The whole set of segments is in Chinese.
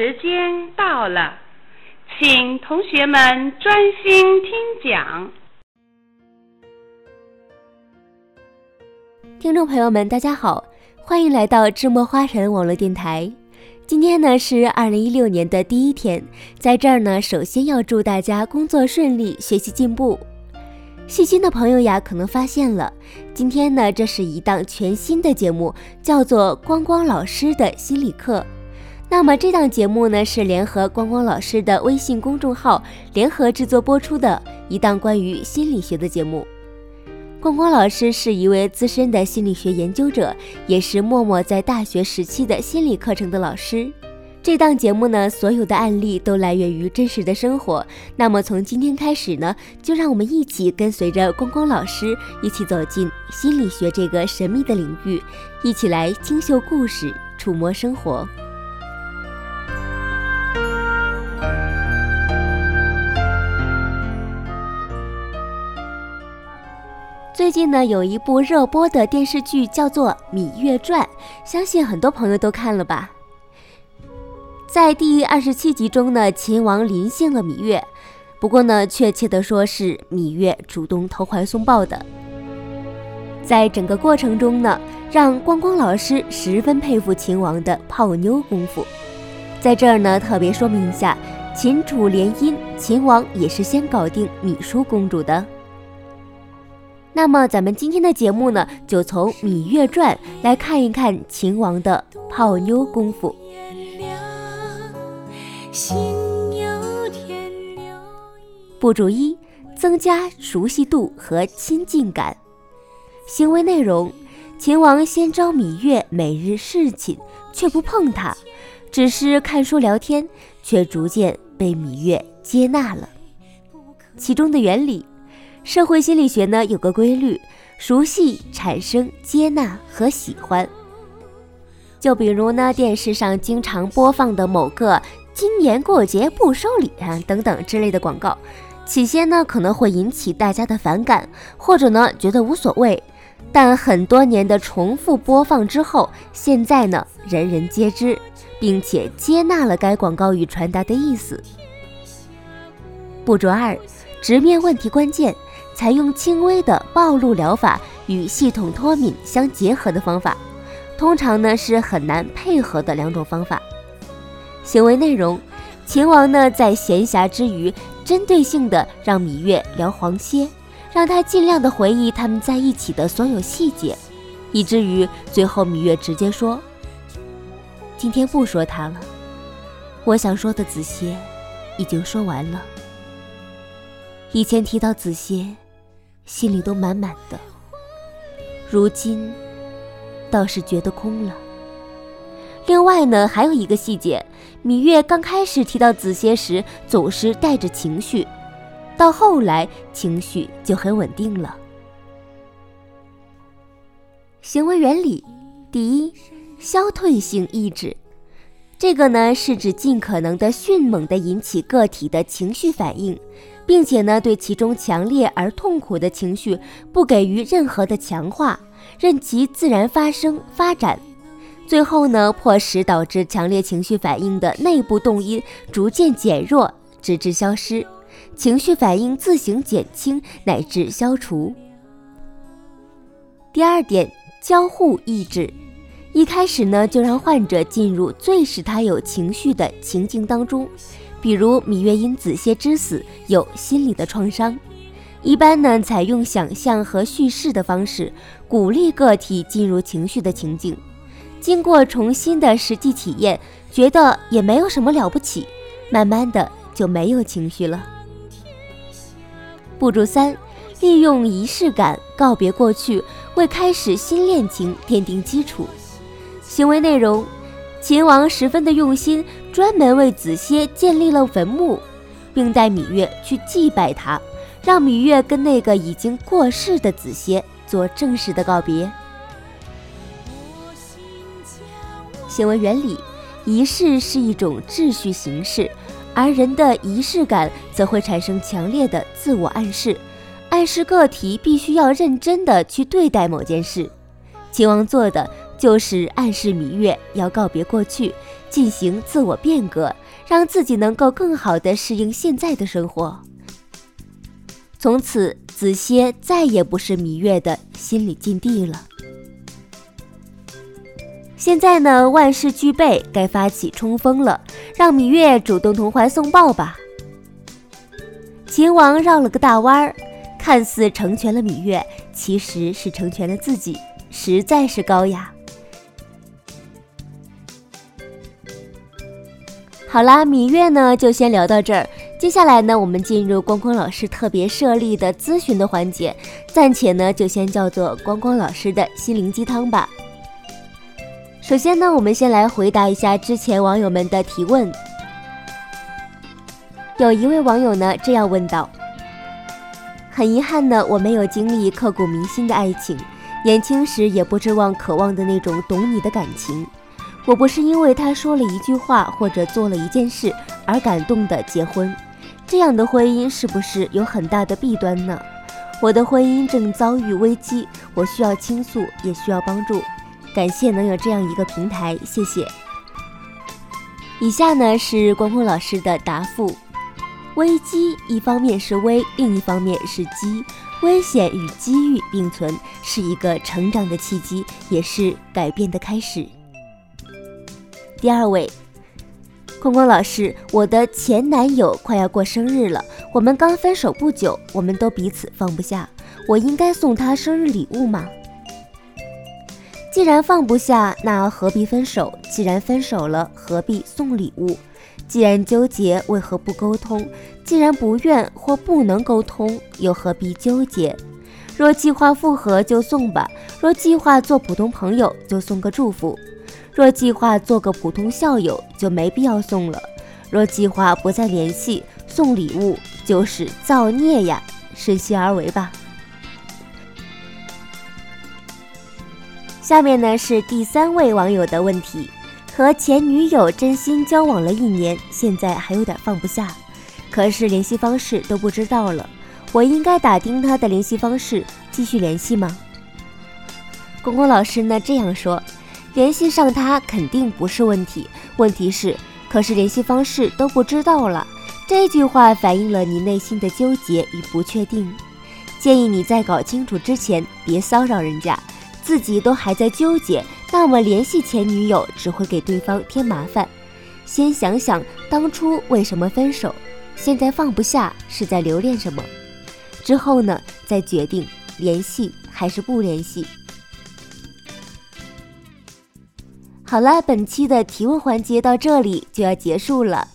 时间到了，请同学们专心听讲。听众朋友们，大家好，欢迎来到智墨花神网络电台。今天呢是二零一六年的第一天，在这儿呢，首先要祝大家工作顺利，学习进步。细心的朋友呀，可能发现了，今天呢，这是一档全新的节目，叫做“光光老师的心理课”。那么这档节目呢，是联合光光老师的微信公众号联合制作播出的一档关于心理学的节目。光光老师是一位资深的心理学研究者，也是默默在大学时期的心理课程的老师。这档节目呢，所有的案例都来源于真实的生活。那么从今天开始呢，就让我们一起跟随着光光老师，一起走进心理学这个神秘的领域，一起来精秀故事，触摸生活。最近呢，有一部热播的电视剧叫做《芈月传》，相信很多朋友都看了吧。在第二十七集中呢，秦王临幸了芈月，不过呢，确切的说是芈月主动投怀送抱的。在整个过程中呢，让光光老师十分佩服秦王的泡妞功夫。在这儿呢，特别说明一下，秦楚联姻，秦王也是先搞定芈姝公主的。那么咱们今天的节目呢，就从《芈月传》来看一看秦王的泡妞功夫。步骤一：增加熟悉度和亲近感。行为内容：秦王先招芈月每日侍寝，却不碰她，只是看书聊天，却逐渐被芈月接纳了。其中的原理，社会心理学呢有个规律：熟悉产生接纳和喜欢。就比如呢，电视上经常播放的某个。今年过节不收礼啊，等等之类的广告，起先呢可能会引起大家的反感，或者呢觉得无所谓，但很多年的重复播放之后，现在呢人人皆知，并且接纳了该广告语传达的意思。步骤二，直面问题关键，采用轻微的暴露疗法与系统脱敏相结合的方法，通常呢是很难配合的两种方法。行为内容，秦王呢在闲暇之余，针对性的让芈月聊黄歇，让她尽量的回忆他们在一起的所有细节，以至于最后芈月直接说：“今天不说他了，我想说的子歇已经说完了。以前提到子歇，心里都满满的，如今倒是觉得空了。另外呢，还有一个细节。”芈月刚开始提到子歇时，总是带着情绪，到后来情绪就很稳定了。行为原理，第一，消退性抑制，这个呢是指尽可能的迅猛地引起个体的情绪反应，并且呢对其中强烈而痛苦的情绪不给予任何的强化，任其自然发生发展。最后呢，迫使导致强烈情绪反应的内部动因逐渐减弱，直至消失，情绪反应自行减轻乃至消除。第二点，交互抑制，一开始呢就让患者进入最使他有情绪的情境当中，比如芈月因子歇之死有心理的创伤，一般呢采用想象和叙事的方式，鼓励个体进入情绪的情境。经过重新的实际体验，觉得也没有什么了不起，慢慢的就没有情绪了。步骤三，利用仪式感告别过去，为开始新恋情奠定基础。行为内容：秦王十分的用心，专门为子歇建立了坟墓，并带芈月去祭拜他，让芈月跟那个已经过世的子歇做正式的告别。行为原理，仪式是一种秩序形式，而人的仪式感则会产生强烈的自我暗示，暗示个体必须要认真的去对待某件事。秦王做的就是暗示芈月要告别过去，进行自我变革，让自己能够更好的适应现在的生活。从此，子歇再也不是芈月的心理禁地了。现在呢，万事俱备，该发起冲锋了，让芈月主动投怀送抱吧。秦王绕了个大弯儿，看似成全了芈月，其实是成全了自己，实在是高雅。好啦，芈月呢就先聊到这儿。接下来呢，我们进入光光老师特别设立的咨询的环节，暂且呢就先叫做光光老师的心灵鸡汤吧。首先呢，我们先来回答一下之前网友们的提问。有一位网友呢这样问道：“很遗憾呢，我没有经历刻骨铭心的爱情，年轻时也不指望渴望的那种懂你的感情。”我不是因为他说了一句话或者做了一件事而感动的结婚，这样的婚姻是不是有很大的弊端呢？我的婚姻正遭遇危机，我需要倾诉，也需要帮助。感谢能有这样一个平台，谢谢。以下呢是光光老师的答复：危机一方面是危，另一方面是机，危险与机遇并存，是一个成长的契机，也是改变的开始。第二位，空空老师，我的前男友快要过生日了，我们刚分手不久，我们都彼此放不下，我应该送他生日礼物吗？既然放不下，那何必分手？既然分手了，何必送礼物？既然纠结，为何不沟通？既然不愿或不能沟通，又何必纠结？若计划复合就送吧，若计划做普通朋友就送个祝福。若计划做个普通校友，就没必要送了；若计划不再联系，送礼物就是造孽呀！顺心而为吧。下面呢是第三位网友的问题：和前女友真心交往了一年，现在还有点放不下，可是联系方式都不知道了，我应该打听他的联系方式，继续联系吗？公公老师呢这样说。联系上他肯定不是问题，问题是，可是联系方式都不知道了。这句话反映了你内心的纠结与不确定。建议你在搞清楚之前别骚扰人家，自己都还在纠结，那么联系前女友只会给对方添麻烦。先想想当初为什么分手，现在放不下是在留恋什么，之后呢再决定联系还是不联系。好了，本期的提问环节到这里就要结束了。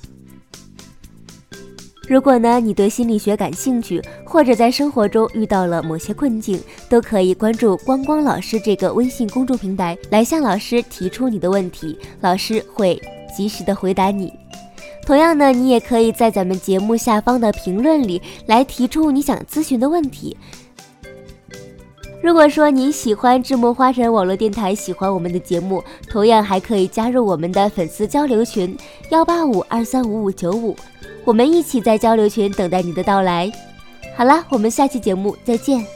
如果呢你对心理学感兴趣，或者在生活中遇到了某些困境，都可以关注光光老师这个微信公众平台，来向老师提出你的问题，老师会及时的回答你。同样呢，你也可以在咱们节目下方的评论里来提出你想咨询的问题。如果说你喜欢智墨花神网络电台，喜欢我们的节目，同样还可以加入我们的粉丝交流群幺八五二三五五九五，我们一起在交流群等待你的到来。好了，我们下期节目再见。